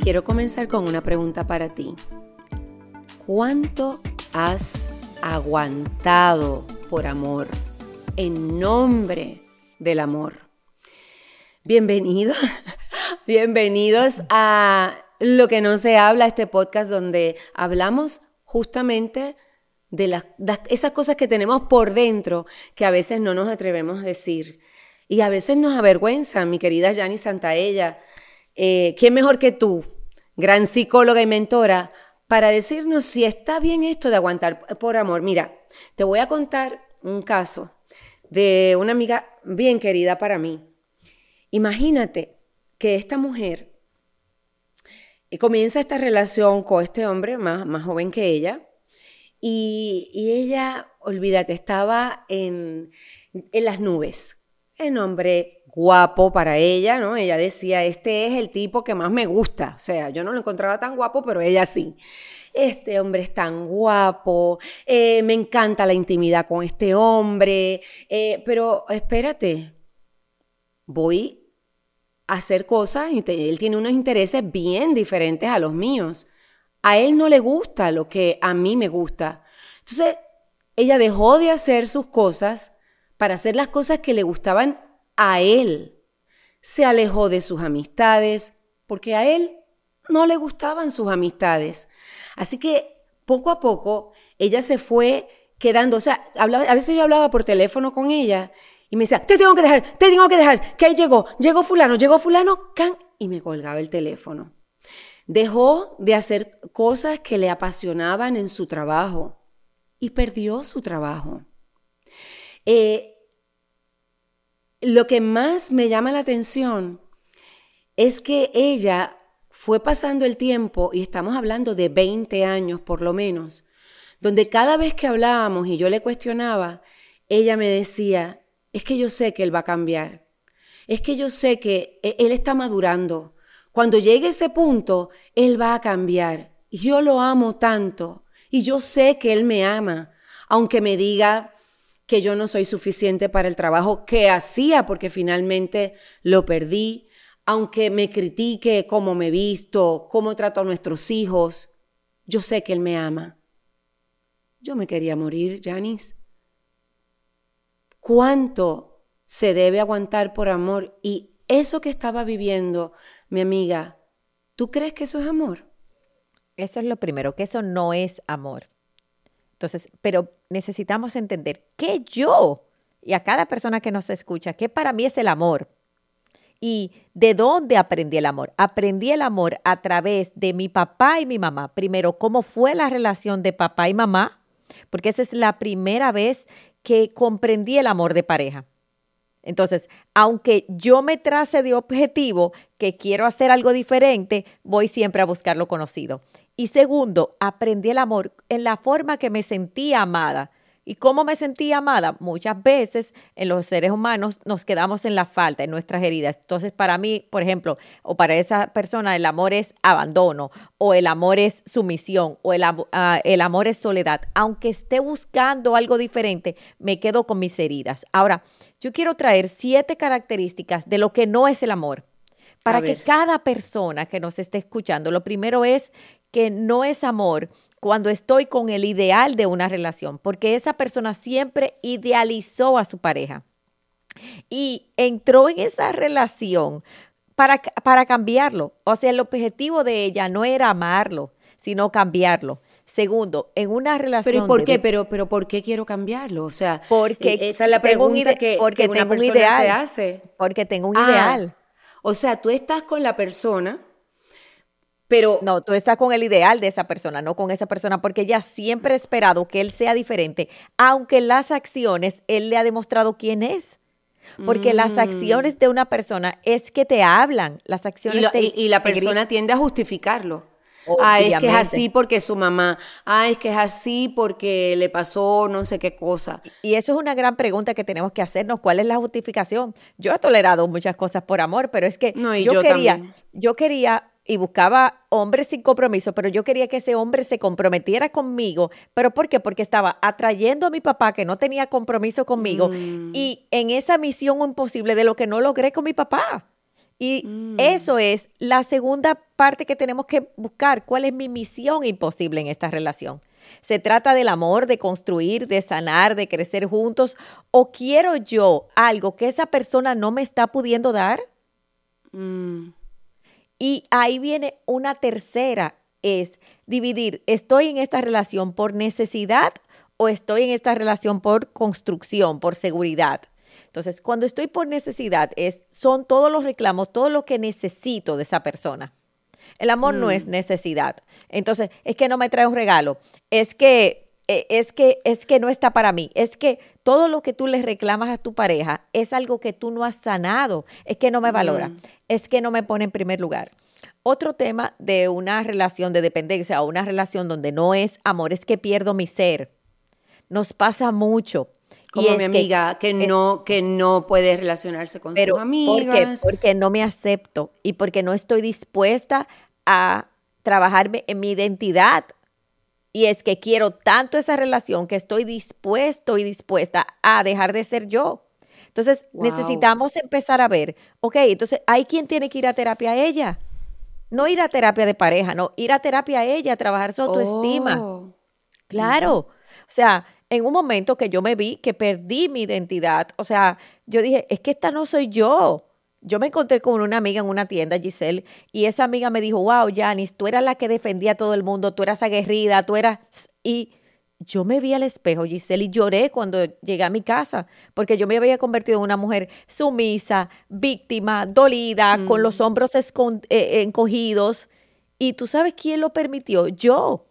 Quiero comenzar con una pregunta para ti. ¿Cuánto has aguantado por amor en nombre del amor? Bienvenido, bienvenidos a Lo que no se habla, este podcast donde hablamos justamente de las, esas cosas que tenemos por dentro que a veces no nos atrevemos a decir. Y a veces nos avergüenza, mi querida Yani Santaella. Eh, ¿Quién mejor que tú, gran psicóloga y mentora, para decirnos si está bien esto de aguantar por amor? Mira, te voy a contar un caso de una amiga bien querida para mí. Imagínate que esta mujer eh, comienza esta relación con este hombre más, más joven que ella y, ella, olvídate, estaba en, en las nubes. El hombre guapo para ella, ¿no? Ella decía, este es el tipo que más me gusta. O sea, yo no lo encontraba tan guapo, pero ella sí. Este hombre es tan guapo, eh, me encanta la intimidad con este hombre, eh, pero espérate, voy a hacer cosas y él tiene unos intereses bien diferentes a los míos. A él no le gusta lo que a mí me gusta. Entonces, ella dejó de hacer sus cosas para hacer las cosas que le gustaban a él. Se alejó de sus amistades porque a él no le gustaban sus amistades. Así que poco a poco ella se fue quedando, o sea, a veces yo hablaba por teléfono con ella y me decía, te tengo que dejar, te tengo que dejar, que ahí llegó, llegó fulano, llegó fulano, can, y me colgaba el teléfono. Dejó de hacer cosas que le apasionaban en su trabajo y perdió su trabajo. Eh, lo que más me llama la atención es que ella fue pasando el tiempo, y estamos hablando de 20 años por lo menos, donde cada vez que hablábamos y yo le cuestionaba, ella me decía, es que yo sé que él va a cambiar, es que yo sé que e-, él está madurando, cuando llegue ese punto, Él va a cambiar. Yo lo amo tanto y yo sé que Él me ama, aunque me diga que yo no soy suficiente para el trabajo que hacía porque finalmente lo perdí, aunque me critique cómo me visto, cómo trato a nuestros hijos, yo sé que Él me ama. Yo me quería morir, Janice. ¿Cuánto se debe aguantar por amor? Y eso que estaba viviendo mi amiga, ¿tú crees que eso es amor? Eso es lo primero, que eso no es amor. Entonces, pero necesitamos entender que yo y a cada persona que nos escucha, que para mí es el amor. ¿Y de dónde aprendí el amor? Aprendí el amor a través de mi papá y mi mamá. Primero, cómo fue la relación de papá y mamá, porque esa es la primera vez que comprendí el amor de pareja. Entonces, aunque yo me trace de objetivo que quiero hacer algo diferente, voy siempre a buscar lo conocido. Y segundo, aprendí el amor en la forma que me sentía amada. ¿Y cómo me sentía amada? Muchas veces en los seres humanos nos quedamos en la falta, en nuestras heridas. Entonces, para mí, por ejemplo, o para esa persona, el amor es abandono, o el amor es sumisión, o el, ah, el amor es soledad. Aunque esté buscando algo diferente, me quedo con mis heridas. Ahora, yo quiero traer siete características de lo que no es el amor. Para que cada persona que nos esté escuchando, lo primero es que no es amor cuando estoy con el ideal de una relación, porque esa persona siempre idealizó a su pareja y entró en esa relación para, para cambiarlo. O sea, el objetivo de ella no era amarlo, sino cambiarlo. Segundo, en una relación. ¿Pero por qué? pero, pero ¿por qué quiero cambiarlo? O sea, porque e, esa es la pregunta que, porque una tengo persona un ideal, se hace. Porque tengo un Ah, ideal. O sea, tú estás con la persona, pero No, tú estás con el ideal de esa persona, no con esa persona, porque ella siempre ha esperado que él sea diferente, aunque las acciones él le ha demostrado quién es. Porque las acciones de una persona es que te hablan, las y, acciones lo- te- y- y la persona tiende a justificarlo. Ah, es que es Obviamente. así porque su mamá. Ah, es que es así porque le pasó no sé qué cosa. Y eso es una gran pregunta que tenemos que hacernos. ¿Cuál es la justificación? Yo he tolerado muchas cosas por amor, pero es que No, y yo, yo quería, también. yo quería y buscaba hombres sin compromiso, pero yo quería que ese hombre se comprometiera conmigo. ¿Pero por qué? Porque estaba atrayendo a mi papá que no tenía compromiso conmigo Mm. y en esa misión imposible de lo que no logré con mi papá. Y Mm. eso es la segunda parte que tenemos que buscar. ¿Cuál es mi misión imposible en esta relación? ¿Se trata del amor, de construir, de sanar, de crecer juntos? ¿O quiero yo algo que esa persona no me está pudiendo dar? Mm. Y ahí viene una tercera, es dividir, ¿estoy en esta relación por necesidad o estoy en esta relación por construcción, por seguridad? Entonces, cuando estoy por necesidad, es, son todos los reclamos, todo lo que necesito de esa persona. El amor no es necesidad. Entonces, es que no me trae un regalo, es que eh, es que es que no está para mí, es que todo lo que tú le reclamas a tu pareja es algo que tú no has sanado, es que no me valora, es que no me pone en primer lugar. Otro tema de una relación de dependencia o una relación donde no es amor es que pierdo mi ser. Nos pasa mucho. Como y mi es que- amiga que, no, que no puede relacionarse con pero sus amigas. Porque no me acepto y porque no estoy dispuesta a trabajarme en mi identidad. Y es que quiero tanto esa relación que estoy dispuesto y dispuesta a dejar de ser yo. Entonces Wow. necesitamos empezar a ver, ok, entonces hay quien tiene que ir a terapia a ella. No ir a terapia de pareja, no, ir a terapia a ella, a trabajar su autoestima. Oh. Claro. O sea, en un momento que yo me vi que perdí mi identidad, o sea, yo dije, es que esta no soy yo. Yo me encontré con una amiga en una tienda, Giselle, y esa amiga me dijo, wow, Janice, tú eras la que defendía a todo el mundo, tú eras aguerrida, tú eras... Y yo me vi al espejo, Giselle, y lloré cuando llegué a mi casa, porque yo me había convertido en una mujer sumisa, víctima, dolida, con los hombros escon- eh, encogidos. Y tú sabes quién lo permitió, yo.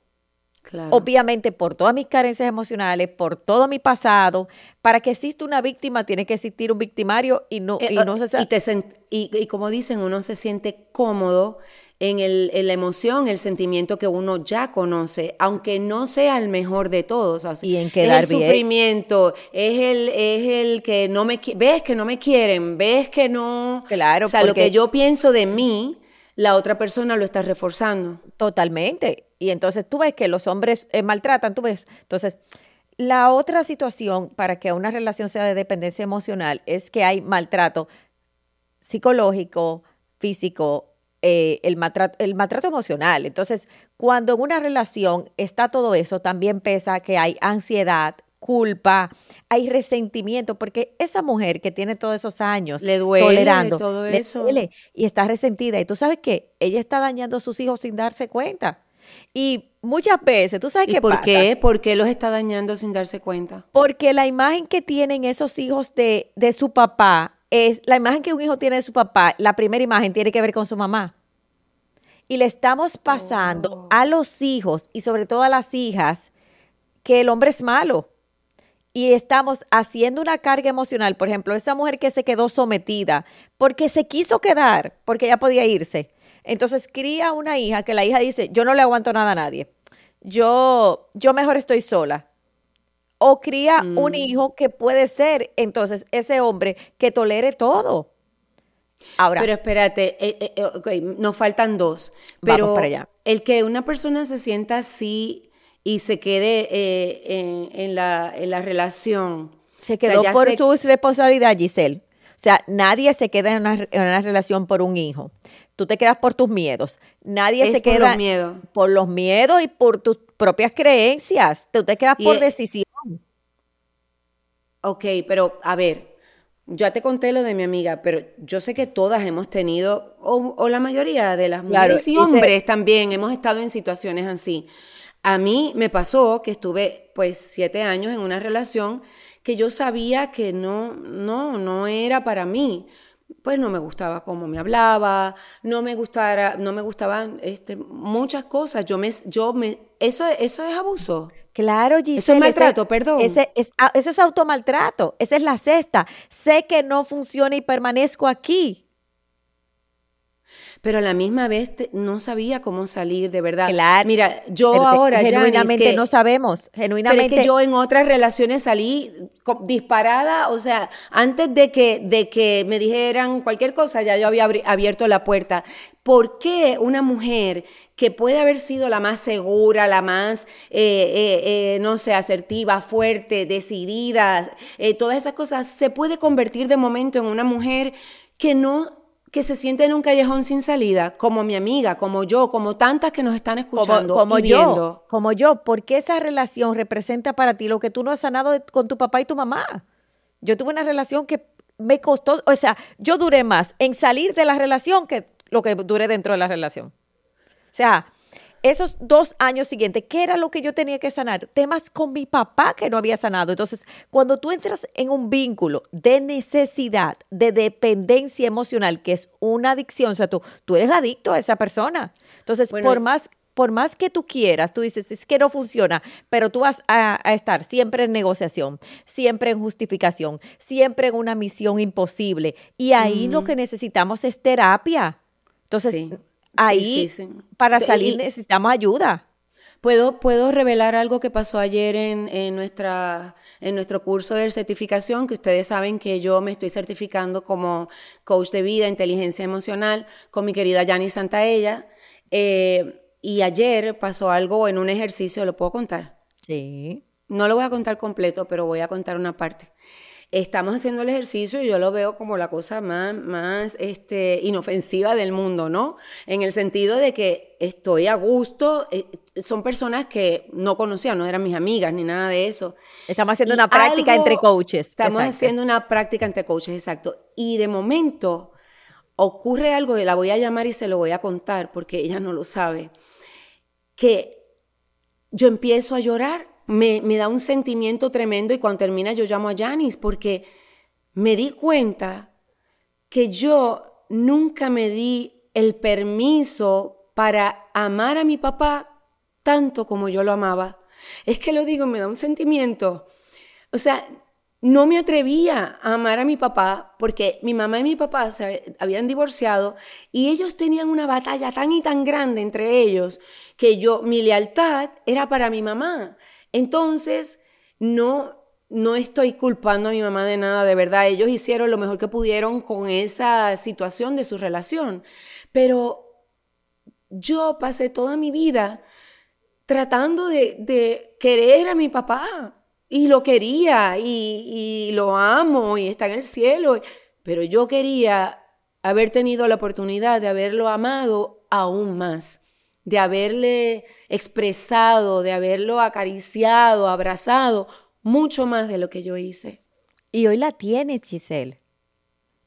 Claro. Obviamente por todas mis carencias emocionales, por todo mi pasado, para que exista una víctima tiene que existir un victimario y no, Eh, y no se y, te y- y como dicen, uno se siente cómodo en, el, en la emoción, el sentimiento que uno ya conoce, aunque no sea el mejor de todos. o sea, Y en quedar es el bien. sufrimiento, es el, es el que no me ves que no me quieren, ves que no. Claro, o sea, lo que yo pienso de mí, la otra persona lo está reforzando. Totalmente. Y entonces tú ves que los hombres eh, maltratan, tú ves. Entonces, la otra situación para que una relación sea de dependencia emocional es que hay maltrato psicológico, físico, eh, el, maltrato, el maltrato emocional. Entonces, cuando en una relación está todo eso, también pesa que hay ansiedad, culpa, hay resentimiento, porque esa mujer que tiene todos esos años Le duele tolerando, todo le eso. duele y está resentida. Y tú sabes que ella está dañando a sus hijos sin darse cuenta. Y muchas veces, ¿tú sabes ¿Y qué por pasa? qué? ¿Por qué los está dañando sin darse cuenta? Porque la imagen que tienen esos hijos de, de su papá es la imagen que un hijo tiene de su papá, la primera imagen tiene que ver con su mamá. Y le estamos pasando a los hijos y sobre todo a las hijas que el hombre es malo. Y estamos haciendo una carga emocional. Por ejemplo, esa mujer que se quedó sometida porque se quiso quedar, porque ya podía irse. Entonces cría una hija que la hija dice, yo no le aguanto nada a nadie. Yo, yo mejor estoy sola o cría un hijo que puede ser entonces ese hombre que tolere todo. Ahora, Pero espérate, eh, eh, eh, ok, nos faltan dos. Vamos Pero para allá. el que una persona se sienta así y se quede eh, en, en la, en la relación. se o sea, quedó por se- su responsabilidad, Giselle. O sea, nadie se queda en una, en una relación por un hijo. Tú te quedas por tus miedos. Nadie Es se por queda los miedos. por los miedos y por tus propias creencias. Tú te quedas Y por es- decisión. Ok, pero a ver, ya te conté lo de mi amiga, pero yo sé que todas hemos tenido, o, o la mayoría de las Claro, mujeres y ese- hombres también hemos estado en situaciones así. A mí me pasó que estuve pues siete años en una relación que yo sabía que no, no, no era para mí. Pues no me gustaba cómo me hablaba, no me gustara, no me gustaban este, muchas cosas. Yo me, yo me, eso, eso es abuso. Claro, Giselle. Eso es ese- maltrato, perdón. ese es, ah, eso es automaltrato. Esa es la cesta. Sé que no funciona y permanezco aquí. Pero a la misma vez no sabía cómo salir de verdad. Claro. Mira, yo ahora genuinamente que, no sabemos, genuinamente. Pero es que yo en otras relaciones salí disparada, o sea, antes de que de que me dijeran cualquier cosa, ya yo había abierto la puerta. ¿Por qué una mujer que puede haber sido la más segura, la más, eh, eh, eh, no sé, asertiva, fuerte, decidida, todas esas cosas, se puede convertir de momento en una mujer que no que se siente en un callejón sin salida, como mi amiga, como yo, como tantas que nos están escuchando como, y yo, viendo. Como yo, porque esa relación representa para ti lo que tú no has sanado con tu papá y tu mamá. Yo tuve una relación que me costó, o sea, yo duré más en salir de la relación que lo que duré dentro de la relación. O sea, esos dos años siguientes, ¿qué era lo que yo tenía que sanar? Temas con mi papá que no había sanado. Entonces, cuando tú entras en un vínculo de necesidad, de dependencia emocional, que es una adicción, o sea, tú, tú eres adicto a esa persona. Entonces, por más por más que tú quieras, tú dices, es que no funciona, pero tú vas a, estar siempre en negociación, siempre en justificación, siempre en una misión imposible. Y ahí lo que necesitamos es terapia. Entonces, ahí para salir necesitamos ayuda. Puedo, puedo revelar algo que pasó ayer en, nuestra, en nuestro curso de certificación, que ustedes saben que yo me estoy certificando como coach de vida, inteligencia emocional, con mi querida Yani Santaella. Eh, y ayer pasó algo en un ejercicio, ¿lo puedo contar? Sí. No lo voy a contar completo, pero voy a contar una parte estamos haciendo el ejercicio y yo lo veo como la cosa más, más este, inofensiva del mundo, ¿no? En el sentido de que estoy a gusto, eh, son personas que no conocía, no eran mis amigas ni nada de eso. Estamos haciendo una práctica entre coaches. Estamos haciendo una práctica entre coaches, exacto. Y de momento ocurre algo que la voy a llamar y se lo voy a contar porque ella no lo sabe, que yo empiezo a llorar me, da un sentimiento tremendo y cuando termina yo llamo a Janis porque me di cuenta que yo nunca me di el permiso para amar a mi papá tanto como yo lo amaba. Es que lo digo, me da un sentimiento. O sea, no me atrevía a amar a mi papá porque mi mamá y mi papá se habían divorciado y ellos tenían una batalla tan y tan grande entre ellos que yo, mi lealtad era para mi mamá. Entonces, no, no estoy culpando a mi mamá de nada, de verdad. Ellos hicieron lo mejor que pudieron con esa situación de su relación. Pero yo pasé toda mi vida tratando de, querer a mi papá. Y lo quería y, lo amo y está en el cielo. Pero yo quería haber tenido la oportunidad de haberlo amado aún más de haberle expresado, de haberlo acariciado, abrazado, mucho más de lo que yo hice. Y hoy la tienes, Giselle,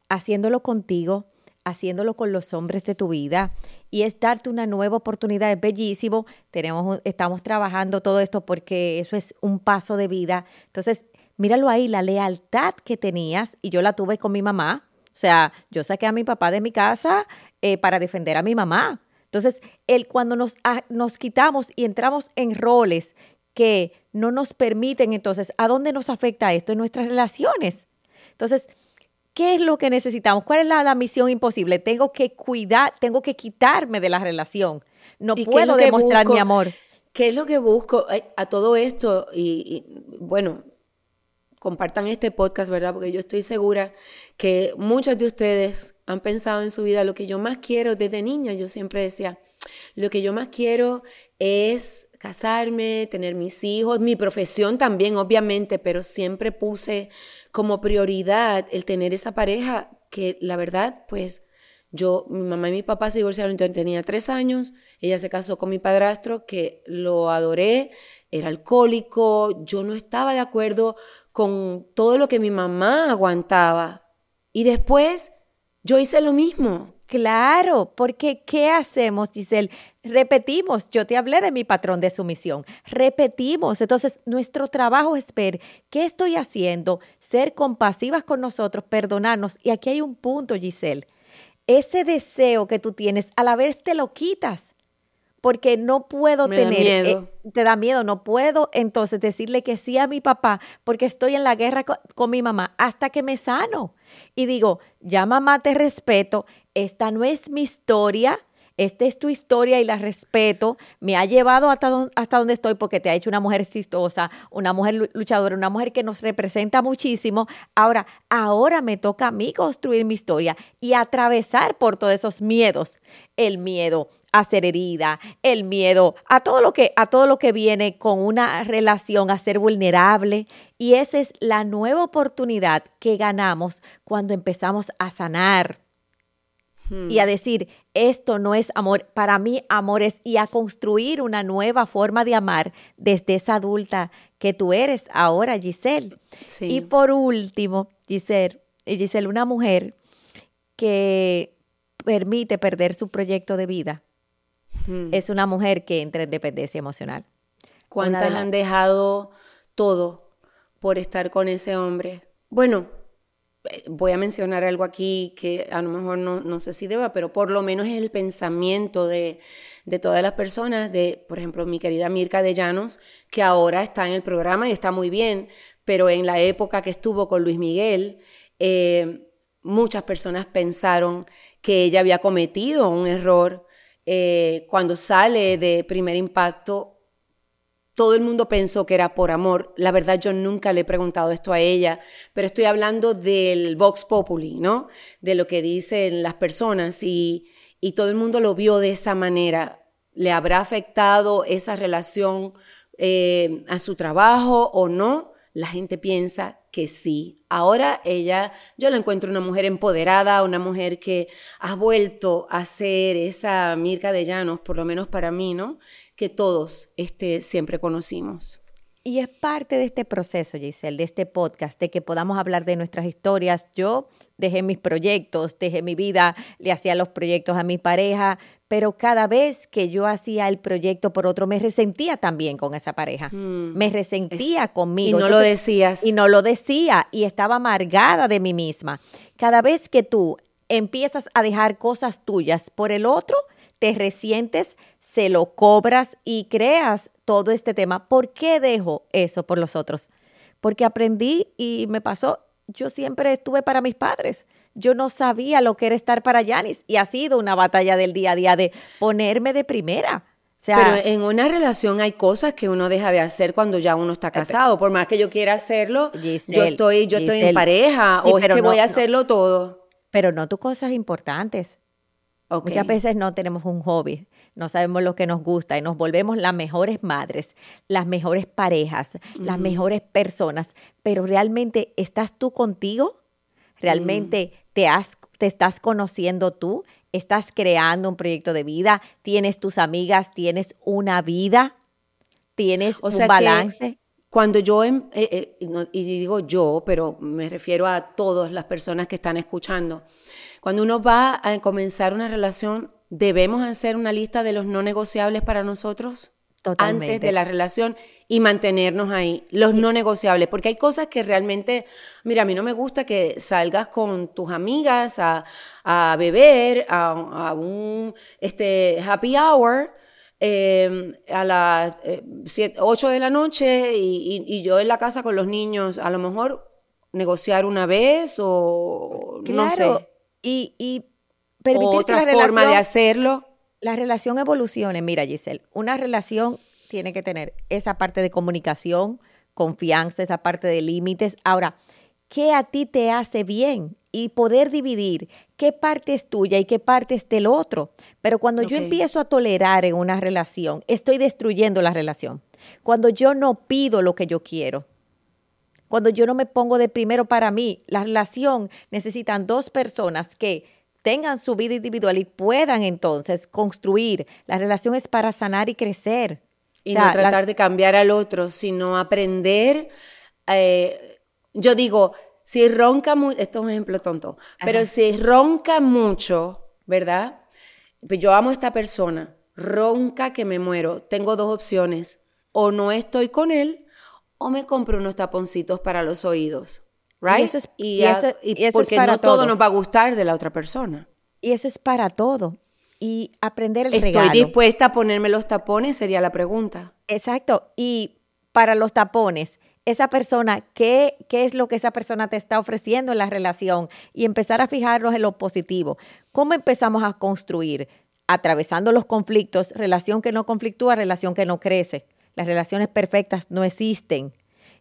haciéndolo contigo, haciéndolo con los hombres de tu vida y es darte una nueva oportunidad. Es bellísimo. Tenemos, estamos trabajando todo esto porque eso es un paso de vida. Entonces, míralo ahí, la lealtad que tenías y yo la tuve con mi mamá. O sea, yo saqué a mi papá de mi casa eh, para defender a mi mamá. Entonces, el, cuando nos, ah, nos quitamos y entramos en roles que no nos permiten, entonces, ¿a dónde nos afecta esto? En nuestras relaciones. Entonces, ¿qué es lo que necesitamos? ¿Cuál es la, misión imposible? Tengo que cuidar, tengo que quitarme de la relación. No puedo demostrar mi amor. ¿Qué es lo que busco a todo esto? y, bueno, compartan este podcast, ¿verdad? Porque yo estoy segura que muchas de ustedes han pensado en su vida lo que yo más quiero desde niña. Yo siempre decía, lo que yo más quiero es casarme, tener mis hijos, mi profesión también, obviamente, pero siempre puse como prioridad el tener esa pareja que la verdad, pues yo, mi mamá y mi papá se divorciaron, entonces tenía tres años, ella se casó con mi padrastro, que lo adoré, era alcohólico, yo no estaba de acuerdo con todo lo que mi mamá aguantaba. Y después yo hice lo mismo. Claro, porque ¿qué hacemos, Giselle? Repetimos, yo te hablé de mi patrón de sumisión, repetimos, entonces nuestro trabajo es ver qué estoy haciendo, ser compasivas con nosotros, perdonarnos. Y aquí hay un punto, Giselle, ese deseo que tú tienes, a la vez te lo quitas porque no puedo tener, eh, te da miedo, no puedo entonces decirle que sí a mi papá porque estoy en la guerra con, mi mamá hasta que me sano. Y digo, ya mamá te respeto, esta no es mi historia, esta es tu historia y la respeto, me ha llevado hasta, donde estoy porque te ha hecho una mujer exitosa, una mujer luchadora, una mujer que nos representa muchísimo. Ahora, ahora me toca a mí construir mi historia y atravesar por todos esos miedos, el miedo a ser herida, el miedo a todo lo que a todo lo que viene con una relación a ser vulnerable. Y esa es la nueva oportunidad que ganamos cuando empezamos a sanar y a decir, esto no es amor, para mí amor es y a construir una nueva forma de amar desde esa adulta que tú eres ahora, Giselle. Y por último, Giselle, Giselle, una mujer que permite perder su proyecto de vida, es una mujer que entra en dependencia emocional. ¿Cuántas han dejado todo por estar con ese hombre? Bueno, voy a mencionar algo aquí que a lo mejor no, sé si deba, pero por lo menos es el pensamiento de, todas las personas, de, por ejemplo, mi querida Mirka de Llanos, que ahora está en el programa y está muy bien, pero en la época que estuvo con Luis Miguel, eh, muchas personas pensaron que ella había cometido un error. Eh, cuando sale de primer impacto, todo el mundo pensó que era por amor. La verdad yo nunca le he preguntado esto a ella, pero estoy hablando del Vox Populi, ¿no? De lo que dicen las personas y, y todo el mundo lo vio de esa manera. ¿Le habrá afectado esa relación eh, a su trabajo o no? La gente piensa que sí. Ahora ella, yo la encuentro una mujer empoderada, una mujer que ha vuelto a ser esa Mirka de Llanos, por lo menos para mí, ¿no? Que todos este, siempre conocimos. Y es parte de este proceso, Giselle, de este podcast, de que podamos hablar de nuestras historias. Yo dejé mis proyectos, dejé mi vida, le hacía los proyectos a mi pareja, pero cada vez que yo hacía el proyecto por otro, me resentía también con esa pareja. Mm. me resentía conmigo. Y no lo decías. Y no lo decía y estaba amargada de mí misma. Cada vez que tú empiezas a dejar cosas tuyas por el otro, te resientes, se lo cobras y creas todo este tema. ¿Por qué dejo eso por los otros? Porque aprendí y me pasó, yo siempre estuve para mis padres. Yo no sabía lo que era estar para Yanis y ha sido una batalla del día a día de ponerme de primera. Pero en una relación hay cosas que uno deja de hacer cuando ya uno está casado. Por más que yo quiera hacerlo, yo estoy, yo estoy en pareja o es que voy a hacerlo todo. Pero no tus cosas importantes. Muchas veces no tenemos un hobby, no sabemos lo que nos gusta y nos volvemos las mejores madres, las mejores parejas, las mejores personas, pero realmente estás tú contigo, realmente mm. te, has, te estás conociendo tú, estás creando un proyecto de vida, tienes tus amigas, tienes una vida, tienes un balance. Cuando yo, em, eh, eh, y digo yo, pero me refiero a todas las personas que están escuchando, cuando uno va a comenzar una relación, ¿debemos hacer una lista de los no negociables para nosotros? antes de la relación y mantenernos ahí, los no negociables, porque hay cosas que realmente, mira, a mí no me gusta que salgas con tus amigas a, beber, a, un este, happy hour. Em, a las 8 eh, de la noche y, yo en la casa con los niños, a lo mejor negociar una vez o no sé y, y permitir Otra forma de hacerlo. La relación evolucione. Mira, Giselle, una relación tiene que tener esa parte de comunicación, confianza, esa parte de límites. Ahora, ¿qué a ti te hace bien? Y poder dividir qué parte es tuya y qué parte es del otro. Pero cuando yo empiezo a tolerar en una relación, estoy destruyendo la relación. Cuando yo no pido lo que yo quiero, cuando yo no me pongo de primero para mí, la relación necesitan dos personas que tengan su vida individual y puedan entonces construir. La relación es para sanar y crecer. Y no tratar de cambiar al otro, sino aprender. Eh, yo digo, si ronca mucho, esto es un ejemplo tonto, pero si ronca mucho, ¿verdad? Pues yo amo a esta persona, ronca que me muero, tengo dos opciones, o no estoy con él o me compro unos taponcitos para los oídos. Right? Y eso es, y, eso, porque para no todo. nos va a gustar de la otra persona. Y eso es para todo. Y aprender el Estoy dispuesta a ponerme los tapones, sería la pregunta. Exacto. Y para los tapones, esa persona, ¿qué, ¿qué es lo que esa persona te está ofreciendo en la relación? Y empezar a fijarnos en lo positivo. ¿Cómo empezamos a construir? Atravesando los conflictos, relación que no conflictúa, relación que no crece. Las relaciones perfectas no existen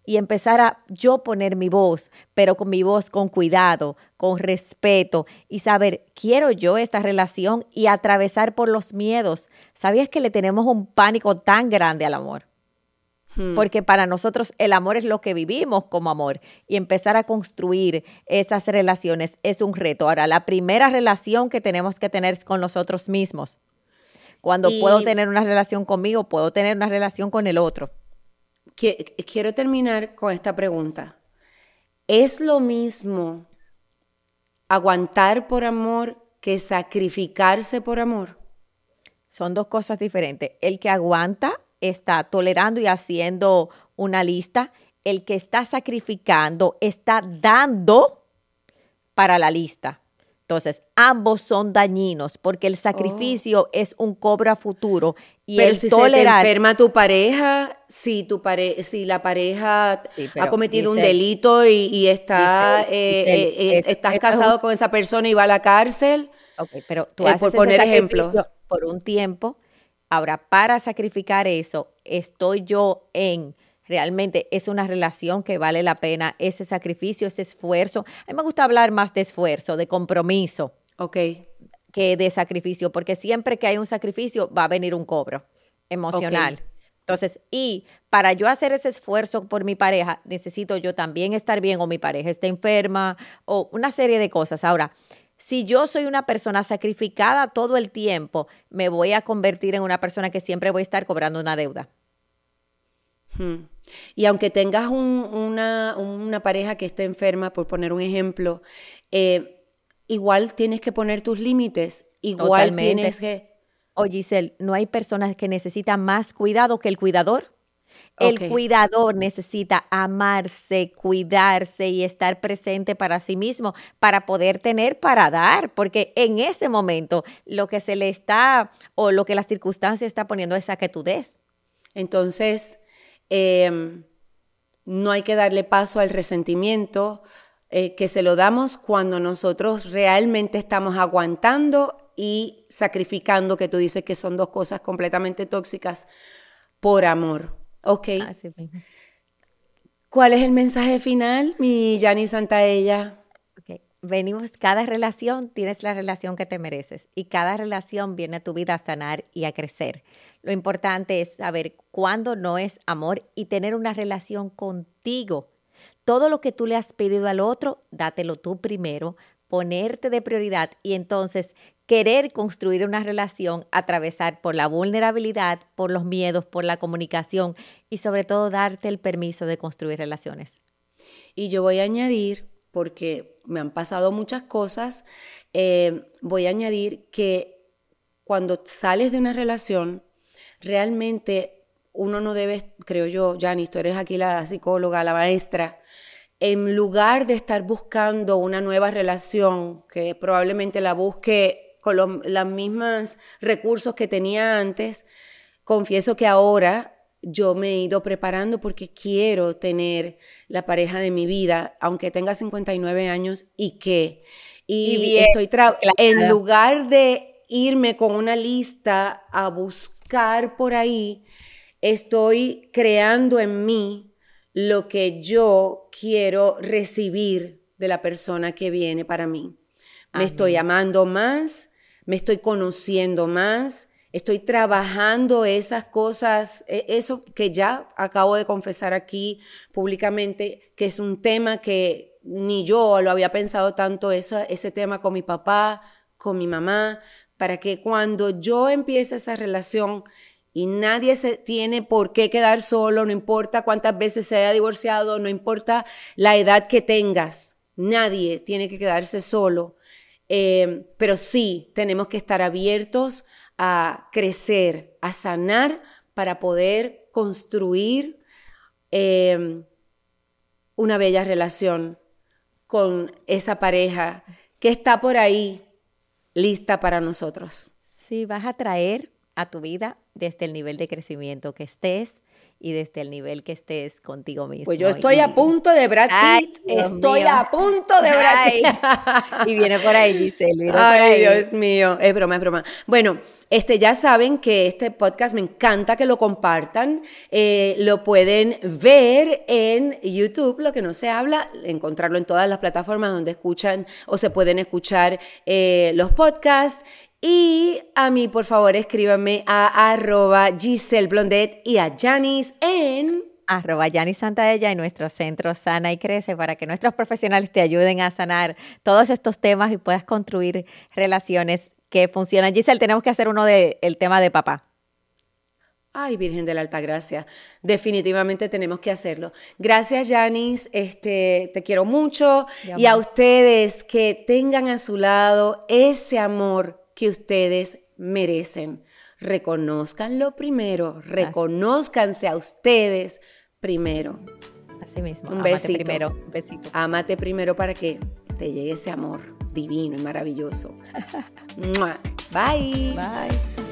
y empezar a yo poner mi voz, pero con mi voz con cuidado, con respeto y saber, quiero yo esta relación y atravesar por los miedos. ¿Sabías que le tenemos un pánico tan grande al amor? Hmm. Porque para nosotros el amor es lo que vivimos como amor y empezar a construir esas relaciones es un reto. Ahora, la primera relación que tenemos que tener es con nosotros mismos. Cuando puedo tener una relación conmigo, puedo tener una relación con el otro quiero terminar con esta pregunta. ¿Es lo mismo aguantar por amor que sacrificarse por amor? Son dos cosas diferentes. El que aguanta está tolerando y haciendo una lista. El que está sacrificando está dando para la lista. Entonces, ambos son dañinos porque el sacrificio oh. es un cobra futuro y Pero si se te enferma tu pareja, si tu pare si la pareja ha cometido un delito y, está eh, eh, eh, estás casado con esa persona y va a la cárcel. pero tú haces por poner ejemplos por un tiempo. Ahora, para sacrificar eso, estoy yo en realmente es una relación que vale la pena, ese sacrificio, ese esfuerzo. A mí me gusta hablar más de esfuerzo, de compromiso. Ok. Que de sacrificio, porque siempre que hay un sacrificio va a venir un cobro emocional. Entonces, y para yo hacer ese esfuerzo por mi pareja, necesito yo también estar bien o mi pareja está enferma o una serie de cosas. Ahora, si yo soy una persona sacrificada todo el tiempo, me voy a convertir en una persona que siempre voy a estar cobrando una deuda. Hmm. Y aunque tengas una, pareja que esté enferma, por poner un ejemplo, eh, igual tienes que poner tus límites, igual tienes que... Oye, Giselle, ¿no hay personas que necesitan más cuidado que el cuidador? El cuidador necesita amarse, cuidarse y estar presente para sí mismo para poder tener para dar, porque en ese momento lo que se le está o lo que la circunstancia está poniendo es a que tú des. Entonces, Em, no hay que darle paso al resentimiento, eh, que se lo damos cuando nosotros realmente estamos aguantando y sacrificando, que tú dices que son dos cosas completamente tóxicas, por amor. ¿Ok? ¿Cuál es el mensaje final, mi Yani Santaella? venimos, cada relación tienes la relación que te mereces y cada relación viene a tu vida a sanar y a crecer. Lo importante es saber cuándo no es amor y tener una relación contigo. Todo lo que tú le has pedido al otro, dátelo tú primero, ponerte de prioridad y entonces querer construir una relación, atravesar por la vulnerabilidad, por los miedos, por la comunicación y sobre todo darte el permiso de construir relaciones. Y yo voy a añadir porque me han pasado muchas cosas, eh, voy a añadir que cuando sales de una relación, realmente uno no debe, creo yo, Janice, tú eres aquí la psicóloga, la maestra, en lugar de estar buscando una nueva relación, que probablemente la busque con los mismos recursos que tenía antes, confieso que ahora yo me he ido preparando porque quiero tener la pareja de mi vida, aunque tenga 59 años y que. Y, estoy en lugar de irme con una lista a buscar por ahí, estoy creando en mí lo que yo quiero recibir de la persona que viene para mí. Me estoy amando más, me estoy conociendo más, estoy trabajando esas cosas, e, eso que ya acabo de confesar aquí públicamente, que es un tema que ni yo lo había pensado tanto, ese tema con mi papá, con mi mamá, para que cuando yo empiece esa relación y nadie se tiene por qué quedar solo, no importa cuántas veces se haya divorciado, no importa la edad que tengas, nadie tiene que quedarse solo. Eh, pero sí tenemos que estar abiertos a crecer, a sanar para poder construir em, una bella relación con esa pareja que está por ahí lista para nosotros. Sí, vas a traer a tu vida desde el nivel de crecimiento que estés y desde el nivel que estés contigo mismo. Pues yo estoy a punto de Brad Pitt, estoy a punto de Brad Pitt. y viene por ahí, Giselle, Ay, Dios mío, es broma, es broma. Bueno, este, ya saben que este podcast me encanta que lo compartan, eh, lo pueden ver en YouTube, lo que no se habla, encontrarlo en todas las plataformas donde escuchan o se pueden escuchar eh, los podcasts. Y a mí, por favor, escríbanme a arroba Giselle Blondet y a Janice en arroba Yanis Santaella y nuestro centro Sana y Crece para que nuestros profesionales te ayuden a sanar todos estos temas y puedas construir relaciones que funcionan. Giselle, tenemos que hacer uno del el tema de papá. Ay, Virgen de la Alta Gracia, definitivamente tenemos que hacerlo. Gracias, Yanis, este, te quiero mucho y a ustedes que tengan a su lado ese amor que ustedes merecen. Reconózcanlo primero, reconózcanse a ustedes primero. Así mismo. Un besito. primero. Un besito. Amate primero para que te llegue ese amor divino y maravilloso. Bye. Bye.